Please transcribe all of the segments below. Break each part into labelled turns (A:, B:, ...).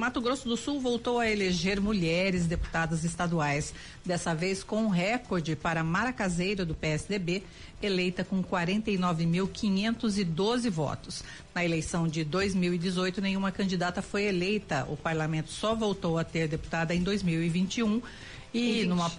A: Mato Grosso do Sul voltou a eleger mulheres deputadas estaduais, dessa vez com um recorde para Mara Caseiro, do PSDB, eleita com 49.512 votos. Na eleição de 2018, nenhuma candidata foi eleita. O parlamento só voltou a ter deputada em 2021 e numa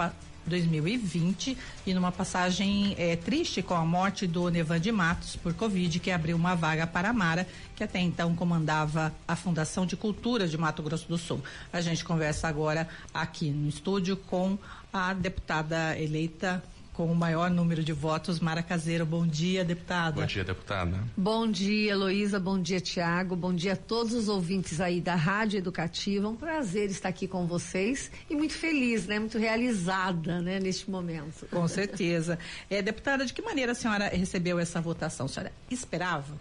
A: 2020 e numa passagem é, triste com a morte do Nevan de Matos por Covid, que abriu uma vaga para a Mara, que até então comandava a Fundação de Cultura de Mato Grosso do Sul. A gente conversa agora aqui no estúdio com a deputada eleita com o maior número de votos, Mara Caseiro. Bom dia, deputada.
B: Bom dia, deputada.
C: Bom dia, Heloísa. Bom dia, Tiago. Bom dia a todos os ouvintes aí da Rádio Educativa. Um prazer estar aqui com vocês e muito feliz, né? Muito realizada, né? Neste momento.
A: Com certeza. É, deputada, de que maneira a senhora recebeu essa votação? A senhora esperava?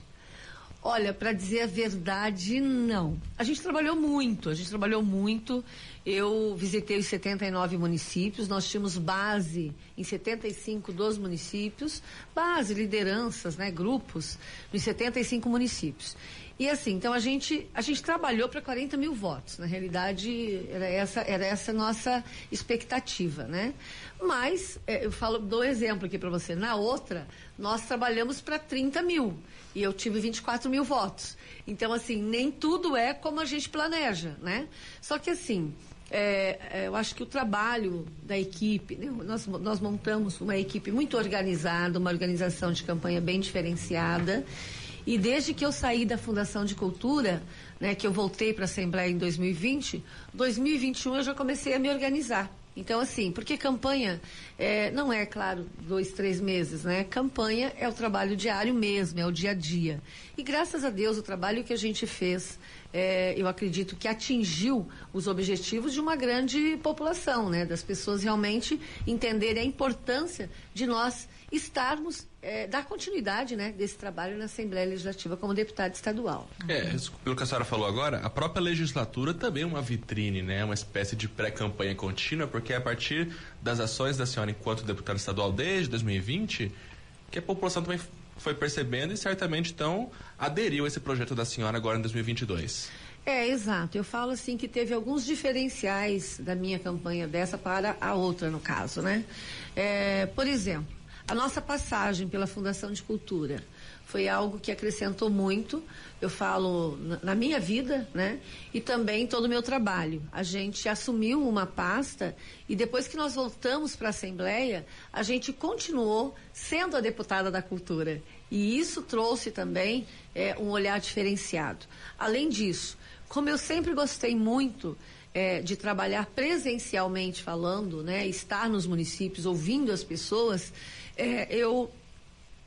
C: Olha, para dizer a verdade, não. A gente trabalhou muito, a gente trabalhou muito. Eu visitei os 79 municípios, nós tínhamos base em 75 dos municípios, base, lideranças, né, grupos, nos 75 municípios. E assim, então a gente, a gente trabalhou para 40 mil votos. Na realidade, era essa, era essa nossa expectativa, né? Mas, é, eu falo, dou exemplo aqui para você. Na outra, nós trabalhamos para 30 mil e eu tive 24 mil votos. Então, assim, nem tudo é como a gente planeja, né? Só que, assim, é, é, eu acho que o trabalho da equipe, né? nós, nós montamos uma equipe muito organizada, uma organização de campanha bem diferenciada. E desde que eu saí da Fundação de Cultura, né, que eu voltei para a Assembleia em 2020, 2021 eu já comecei a me organizar. Então, assim, porque campanha é, não é, claro, dois, três meses, né? Campanha é o trabalho diário mesmo, é o dia a dia. E graças a Deus, o trabalho que a gente fez, é, eu acredito que atingiu os objetivos de uma grande população, né? Das pessoas realmente entenderem a importância de nós estarmos, é, dar continuidade né, desse trabalho na Assembleia Legislativa como deputado estadual.
B: É, pelo que a senhora falou agora, a própria legislatura também é uma vitrine, né? Uma espécie de pré-campanha contínua, porque é a partir das ações da senhora enquanto deputada estadual desde 2020 que a população também foi percebendo e certamente então aderiu a esse projeto da senhora agora em 2022.
C: É, exato. Eu falo assim que teve alguns diferenciais da minha campanha dessa para a outra, no caso, né? É, por exemplo, a nossa passagem pela Fundação de Cultura foi algo que acrescentou muito, eu falo na minha vida, né? E também todo o meu trabalho. A gente assumiu uma pasta e depois que nós voltamos para a Assembleia, a gente continuou sendo a deputada da cultura. E isso trouxe também é, um olhar diferenciado. Além disso, como eu sempre gostei muito é, de trabalhar presencialmente falando, né, estar nos municípios, ouvindo as pessoas, é, eu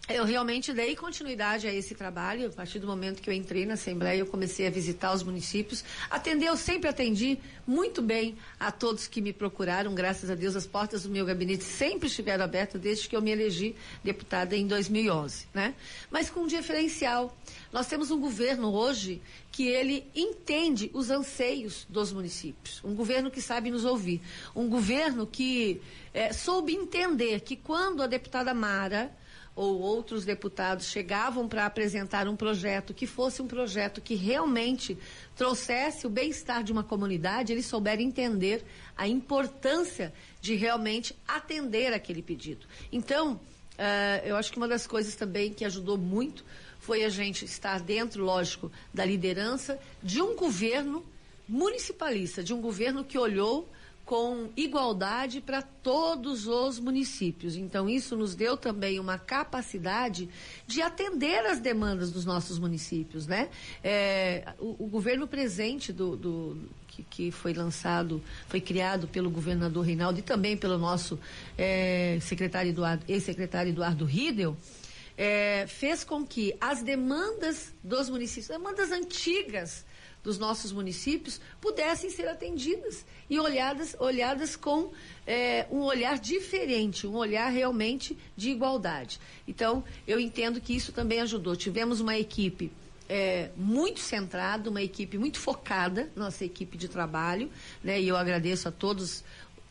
C: eu realmente dei continuidade a esse trabalho. A partir do momento que eu entrei na Assembleia, eu comecei a visitar os municípios. Atender, eu sempre atendi muito bem a todos que me procuraram. Graças a Deus, as portas do meu gabinete sempre estiveram abertas desde que eu me elegi deputada em 2011, né? Mas com um diferencial. Nós temos um governo hoje que ele entende os anseios dos municípios. Um governo que sabe nos ouvir. Um governo que é, soube entender que quando a deputada Mara ou outros deputados chegavam para apresentar um projeto que fosse um projeto que realmente trouxesse o bem-estar de uma comunidade, eles souberam entender a importância de realmente atender aquele pedido. Então, uh, eu acho que uma das coisas também que ajudou muito foi a gente estar dentro, lógico, da liderança de um governo municipalista, de um governo que olhou com igualdade para todos os municípios. Então, isso nos deu também uma capacidade de atender as demandas dos nossos municípios, né? É, o, o, governo presente do, do que, foi lançado, foi criado pelo governador Reinaldo e também pelo nosso é, secretário Eduardo, ex-secretário Eduardo Riedel, é, fez com que as demandas dos municípios, demandas antigas, dos nossos municípios pudessem ser atendidas e olhadas, olhadas com é, um olhar diferente, um olhar realmente de igualdade. Então, eu entendo que isso também ajudou. Tivemos uma equipe é, muito centrada, uma equipe muito focada, nossa equipe de trabalho, né? E eu agradeço a todos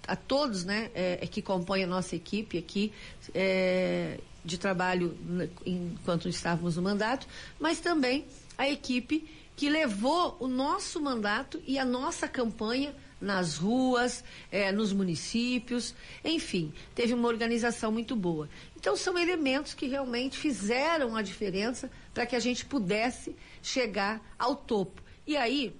C: a todos né, é, que compõem a nossa equipe aqui é, de trabalho enquanto estávamos no mandato, mas também a equipe que levou o nosso mandato e a nossa campanha nas ruas, é, nos municípios, enfim, teve uma organização muito boa. Então, são elementos que realmente fizeram a diferença para que a gente pudesse chegar ao topo. E aí,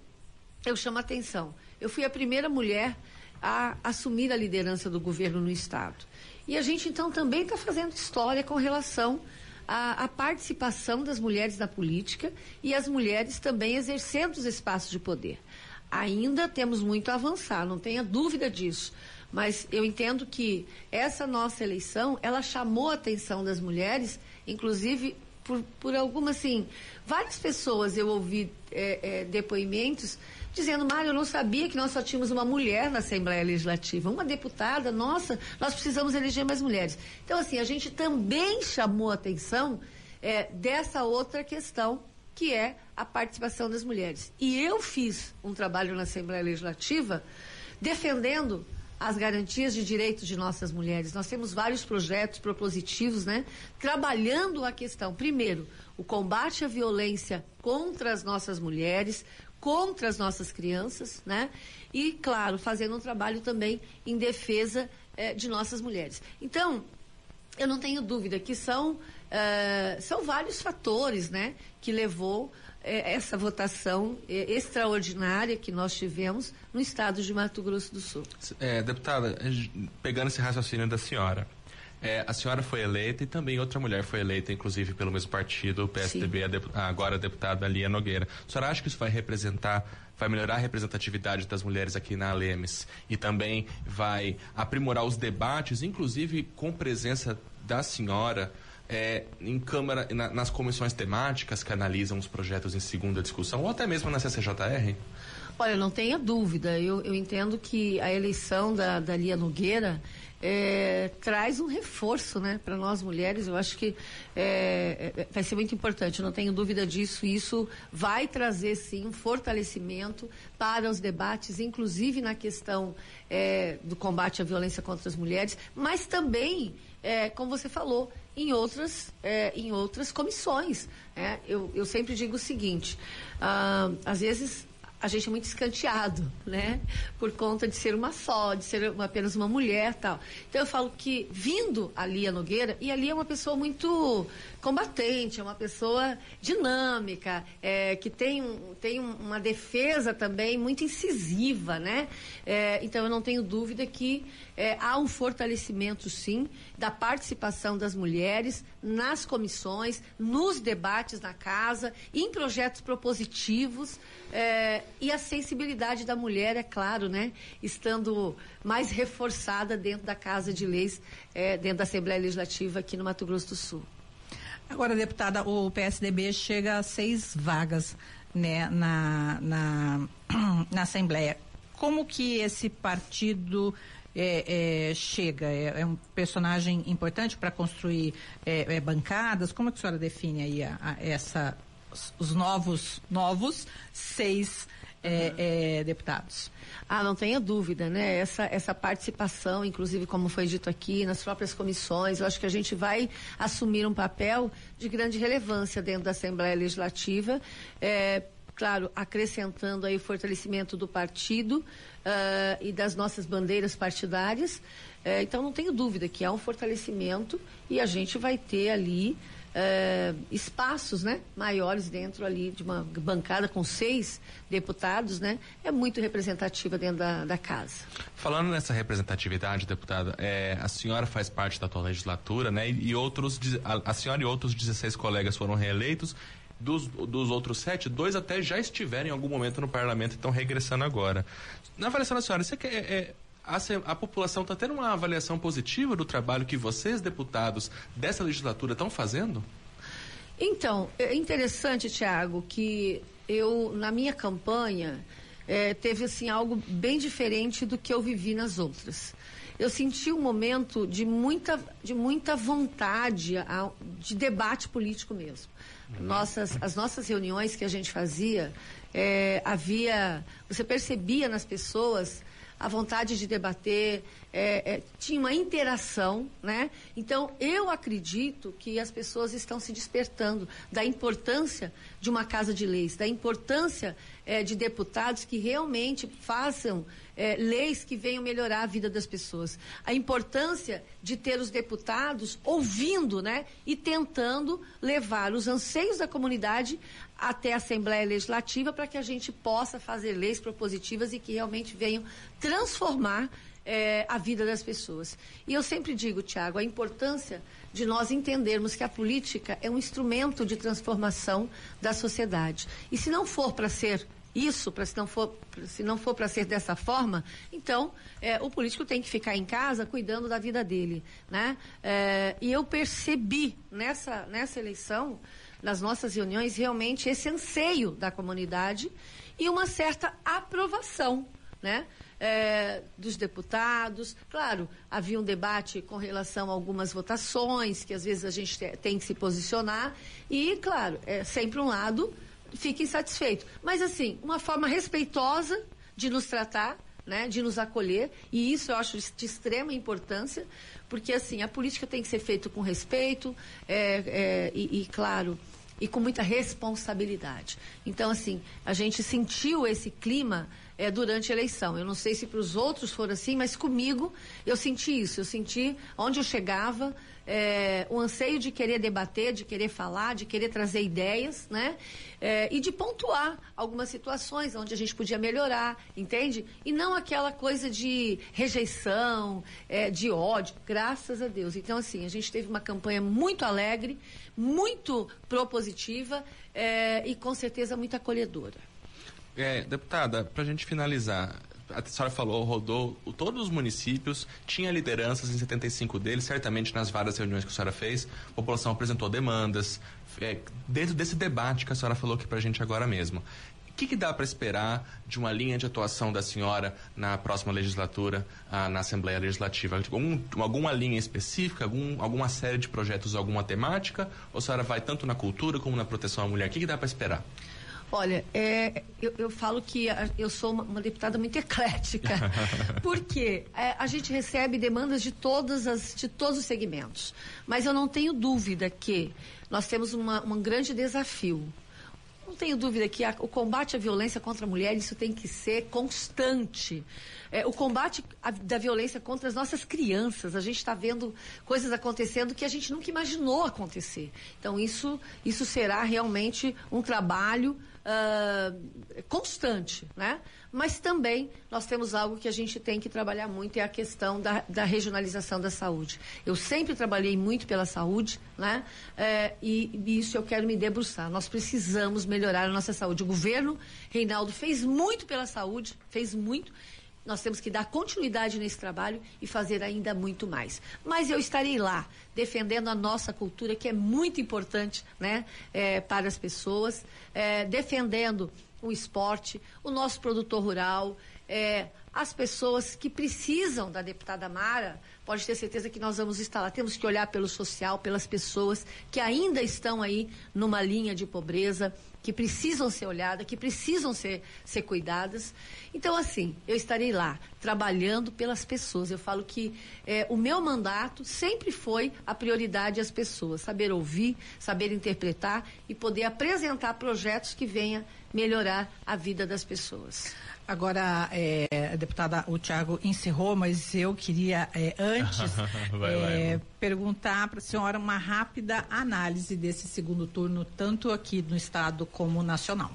C: eu chamo a atenção. Eu fui a primeira mulher a assumir a liderança do governo no Estado. E a gente, então, também está fazendo história com relação à, à, participação das mulheres na política e as mulheres também exercendo os espaços de poder. Ainda temos muito a avançar, não tenha dúvida disso. Mas eu entendo que essa nossa eleição, ela chamou a atenção das mulheres, inclusive por, por algumas, assim, várias pessoas eu ouvi é, é, depoimentos dizendo, Mário, eu não sabia que nós só tínhamos uma mulher na Assembleia Legislativa, uma deputada, nossa, nós precisamos eleger mais mulheres. Então, assim, a gente também chamou atenção é, dessa outra questão, que é a participação das mulheres. E eu fiz um trabalho na Assembleia Legislativa defendendo as garantias de direitos de nossas mulheres. Nós temos vários projetos propositivos, né? Trabalhando a questão, primeiro, o combate à violência contra as nossas mulheres, contra as nossas crianças, né? E, claro, fazendo um trabalho também em defesa eh, de nossas mulheres. Então, eu não tenho dúvida que são, eh, são vários fatores, né? Que levou eh, essa votação extraordinária que nós tivemos no estado de Mato Grosso do Sul.
B: É, deputada, pegando esse raciocínio da senhora, é, a senhora foi eleita e também outra mulher foi eleita, inclusive pelo mesmo partido, o PSDB, a dep agora a deputada Lia Nogueira. A senhora acha que isso vai representar, vai melhorar a representatividade das mulheres aqui na Alemes e também vai aprimorar os debates, inclusive com presença da senhora? É, em Câmara, na, nas comissões temáticas que analisam os projetos em segunda discussão, ou até mesmo na CCJR?
C: Olha, não tenha dúvida. Eu, eu entendo que a eleição da, da Lia Nogueira é, traz um reforço né, para nós mulheres. Eu acho que é, é, vai ser muito importante, não tenho dúvida disso. Isso vai trazer, sim, um fortalecimento para os debates, inclusive na questão é, do combate à violência contra as mulheres, mas também, é, como você falou, em outras, é, em outras comissões. Né? Eu, eu sempre digo o seguinte: ah, às vezes a gente é muito escanteado, né? Por conta de ser uma só, de ser uma, apenas uma mulher tal. Então eu falo que vindo a Lia Nogueira, e ali é uma pessoa muito combatente, é uma pessoa dinâmica, é, que tem, tem uma defesa também muito incisiva, né? É, então eu não tenho dúvida que é, há um fortalecimento, sim, da participação das mulheres nas comissões, nos debates na casa, em projetos propositivos é, e a sensibilidade da mulher, é claro, né? Estando mais reforçada dentro da Casa de Leis, é, dentro da Assembleia Legislativa aqui no Mato Grosso do Sul.
A: Agora, deputada, o PSDB chega a seis vagas né, na, na, na Assembleia. Como que esse partido é, é, chega? É, é, um personagem importante para construir é, é, bancadas? Como é que a senhora define aí a, a essa, os novos, novos seis uhum. deputados?
C: Ah, não tenha dúvida, né? Essa, essa participação, inclusive, como foi dito aqui, nas próprias comissões, eu acho que a gente vai assumir um papel de grande relevância dentro da Assembleia Legislativa. É, claro, acrescentando aí o fortalecimento do partido uh, e das nossas bandeiras partidárias. Uh, então, não tenho dúvida que há um fortalecimento e a gente vai ter ali uh, espaços né, maiores dentro ali de uma bancada com seis deputados, né? É muito representativa dentro da, da casa.
B: Falando nessa representatividade, deputada, é, a senhora faz parte da atual legislatura, né? E, outros, a, a senhora e outros 16 colegas foram reeleitos dos, dos outros sete, dois até já estiveram em algum momento no parlamento e estão regressando agora. Na avaliação da senhora, quer, é, a, a, população está tendo uma avaliação positiva do trabalho que vocês, deputados dessa legislatura, estão fazendo?
C: Então, é interessante, Tiago, que eu, na minha campanha, é, teve assim algo bem diferente do que eu vivi nas outras. Eu senti um momento de muita, de muita vontade de debate político mesmo. Nossas, as nossas reuniões que a gente fazia, é, havia. Você percebia nas pessoas a vontade de debater, é, é, tinha uma interação, né? Então, eu acredito que as pessoas estão se despertando da importância de uma casa de leis, da importância é, de deputados que realmente façam é, leis que venham melhorar a vida das pessoas. A importância de ter os deputados ouvindo, né? E tentando levar os anseios da comunidade até a Assembleia Legislativa para que a gente possa fazer leis propositivas e que realmente venham transformar é, a vida das pessoas. E eu sempre digo, Tiago, a importância de nós entendermos que a política é um instrumento de transformação da sociedade. E se não for para ser isso, para se não for se não for para ser dessa forma, então é, o político tem que ficar em casa cuidando da vida dele, né? É, e eu percebi nessa nessa eleição, nas nossas reuniões, realmente esse anseio da comunidade e uma certa aprovação, né? É, dos deputados. Claro, havia um debate com relação a algumas votações, que às vezes a gente tem que se posicionar, e, claro, é sempre um lado fique insatisfeito. Mas, assim, uma forma respeitosa de nos tratar, né, de nos acolher, e isso eu acho de extrema importância, porque, assim, a política tem que ser feita com respeito é, é, e, e, claro, e com muita responsabilidade. Então, assim, a gente sentiu esse clima é, durante a eleição. Eu não sei se para os outros for assim, mas comigo eu senti isso. Eu senti onde eu chegava é, o anseio de querer debater, de querer falar, de querer trazer ideias, né? É, e de pontuar algumas situações onde a gente podia melhorar, entende? E não aquela coisa de rejeição, é, de ódio, graças a Deus. Então, assim, a gente teve uma campanha muito alegre, muito propositiva é, e com certeza muito acolhedora.
B: É, deputada, para a gente finalizar, a senhora falou, rodou todos os municípios, tinha lideranças em 75 deles, certamente nas várias reuniões que a senhora fez, a população apresentou demandas, é, dentro desse debate que a senhora falou aqui para a gente agora mesmo. O que, que dá para esperar de uma linha de atuação da senhora na próxima legislatura, ah, na Assembleia Legislativa? Algum, alguma linha específica, algum, alguma série de projetos, alguma temática? Ou a senhora vai tanto na cultura como na proteção à mulher? O que, que dá para esperar?
C: Olha, é, eu, eu, falo que eu sou uma, uma deputada muito eclética, porque é, a gente recebe demandas de, todas as, de todos os segmentos. Mas eu não tenho dúvida que nós temos uma, um grande desafio. Não tenho dúvida que a, o combate à violência contra a mulher, isso tem que ser constante. É, o combate a, da violência contra as nossas crianças, a gente está vendo coisas acontecendo que a gente nunca imaginou acontecer. Então, isso, isso será realmente um trabalho uh, constante, né? Mas também nós temos algo que a gente tem que trabalhar muito, é a questão da, da regionalização da saúde. Eu sempre trabalhei muito pela saúde, né? Uh, e, e isso eu quero me debruçar. Nós precisamos melhorar a nossa saúde. O governo, Reinaldo, fez muito pela saúde, fez muito nós temos que dar continuidade nesse trabalho e fazer ainda muito mais. Mas eu estarei lá defendendo a nossa cultura, que é muito importante né, é, para as pessoas, é, defendendo o esporte, o nosso produtor rural, é, as pessoas que precisam da deputada Mara, pode ter certeza que nós vamos estar lá. Temos que olhar pelo social, pelas pessoas que ainda estão aí numa linha de pobreza, que precisam ser olhadas, que precisam ser, ser cuidadas. Então, assim, eu estarei lá trabalhando pelas pessoas. Eu falo que é, o meu mandato sempre foi a prioridade às pessoas, saber ouvir, saber interpretar e poder apresentar projetos que venham melhorar a vida das pessoas.
A: Agora, é, a deputada, o Tiago encerrou, mas eu queria, é, antes, vai, é, vai, perguntar para a senhora uma rápida análise desse segundo turno, tanto aqui no Estado como nacional.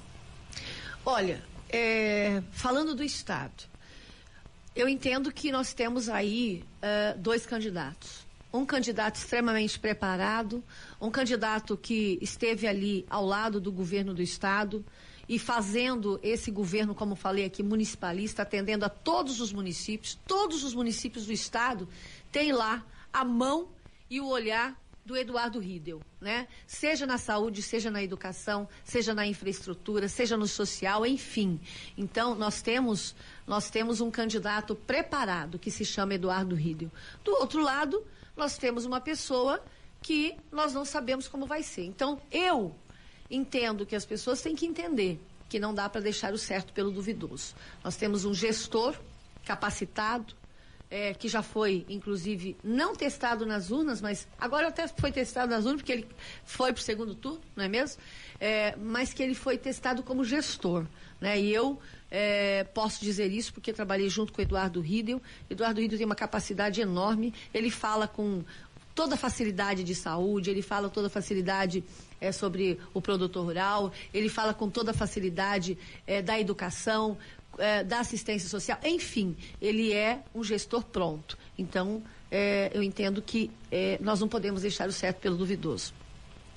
C: Olha, é, falando do Estado, eu entendo que nós temos aí uh, dois candidatos. Um candidato extremamente preparado, um candidato que esteve ali ao lado do governo do Estado, e fazendo esse governo, como falei aqui, municipalista, atendendo a todos os municípios, todos os municípios do estado têm lá a mão e o olhar do Eduardo Riedel, né? Seja na saúde, seja na educação, seja na infraestrutura, seja no social, enfim. Então, nós temos, nós temos um candidato preparado que se chama Eduardo Riedel. Do outro lado, nós temos uma pessoa que nós não sabemos como vai ser. Então, eu entendo que as pessoas têm que entender que não dá para deixar o certo pelo duvidoso. Nós temos um gestor capacitado, é, que já foi, inclusive, não testado nas urnas, mas agora até foi testado nas urnas, porque ele foi para o segundo turno, não é mesmo? É, mas que ele foi testado como gestor. Né? E eu é, posso dizer isso porque trabalhei junto com o Eduardo Riedel. Eduardo Riedel tem uma capacidade enorme, ele fala com toda facilidade de saúde, ele fala toda facilidade é, sobre o produtor rural, ele fala com toda facilidade é, da educação, é, da assistência social, enfim, ele é um gestor pronto. Então, é, eu entendo que é, nós não podemos deixar o certo pelo duvidoso.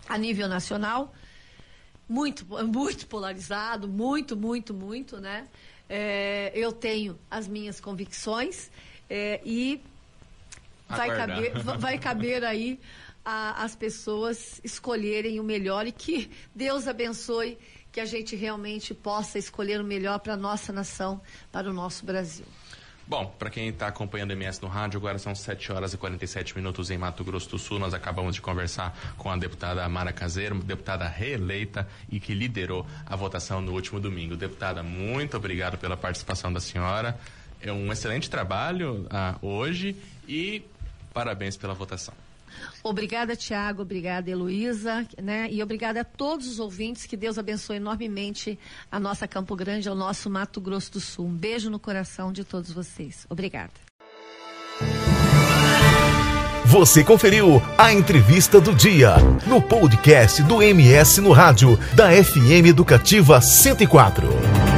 C: A nível nacional, muito, muito polarizado, muito, muito, muito, né? Eu tenho as minhas convicções e vai caber, vai caber aí a, as pessoas escolherem o melhor e que Deus abençoe que a gente realmente possa escolher o melhor para a nossa nação, para o nosso Brasil.
B: Bom, para quem está acompanhando o MS no rádio, agora são 7 horas e 47 minutos em Mato Grosso do Sul. Nós acabamos de conversar com a deputada Mara Caseiro, deputada reeleita e que liderou a votação no último domingo. Deputada, muito obrigado pela participação da senhora. É um excelente trabalho ah, hoje e parabéns pela votação.
C: Obrigada, Tiago. Obrigada, Heloísa. Né? E obrigada a todos os ouvintes. Que Deus abençoe enormemente a nossa Campo Grande, ao nosso Mato Grosso do Sul. Um beijo no coração de todos vocês. Obrigada.
D: Você conferiu a entrevista do dia no podcast do MS no Rádio, da FM Educativa 104.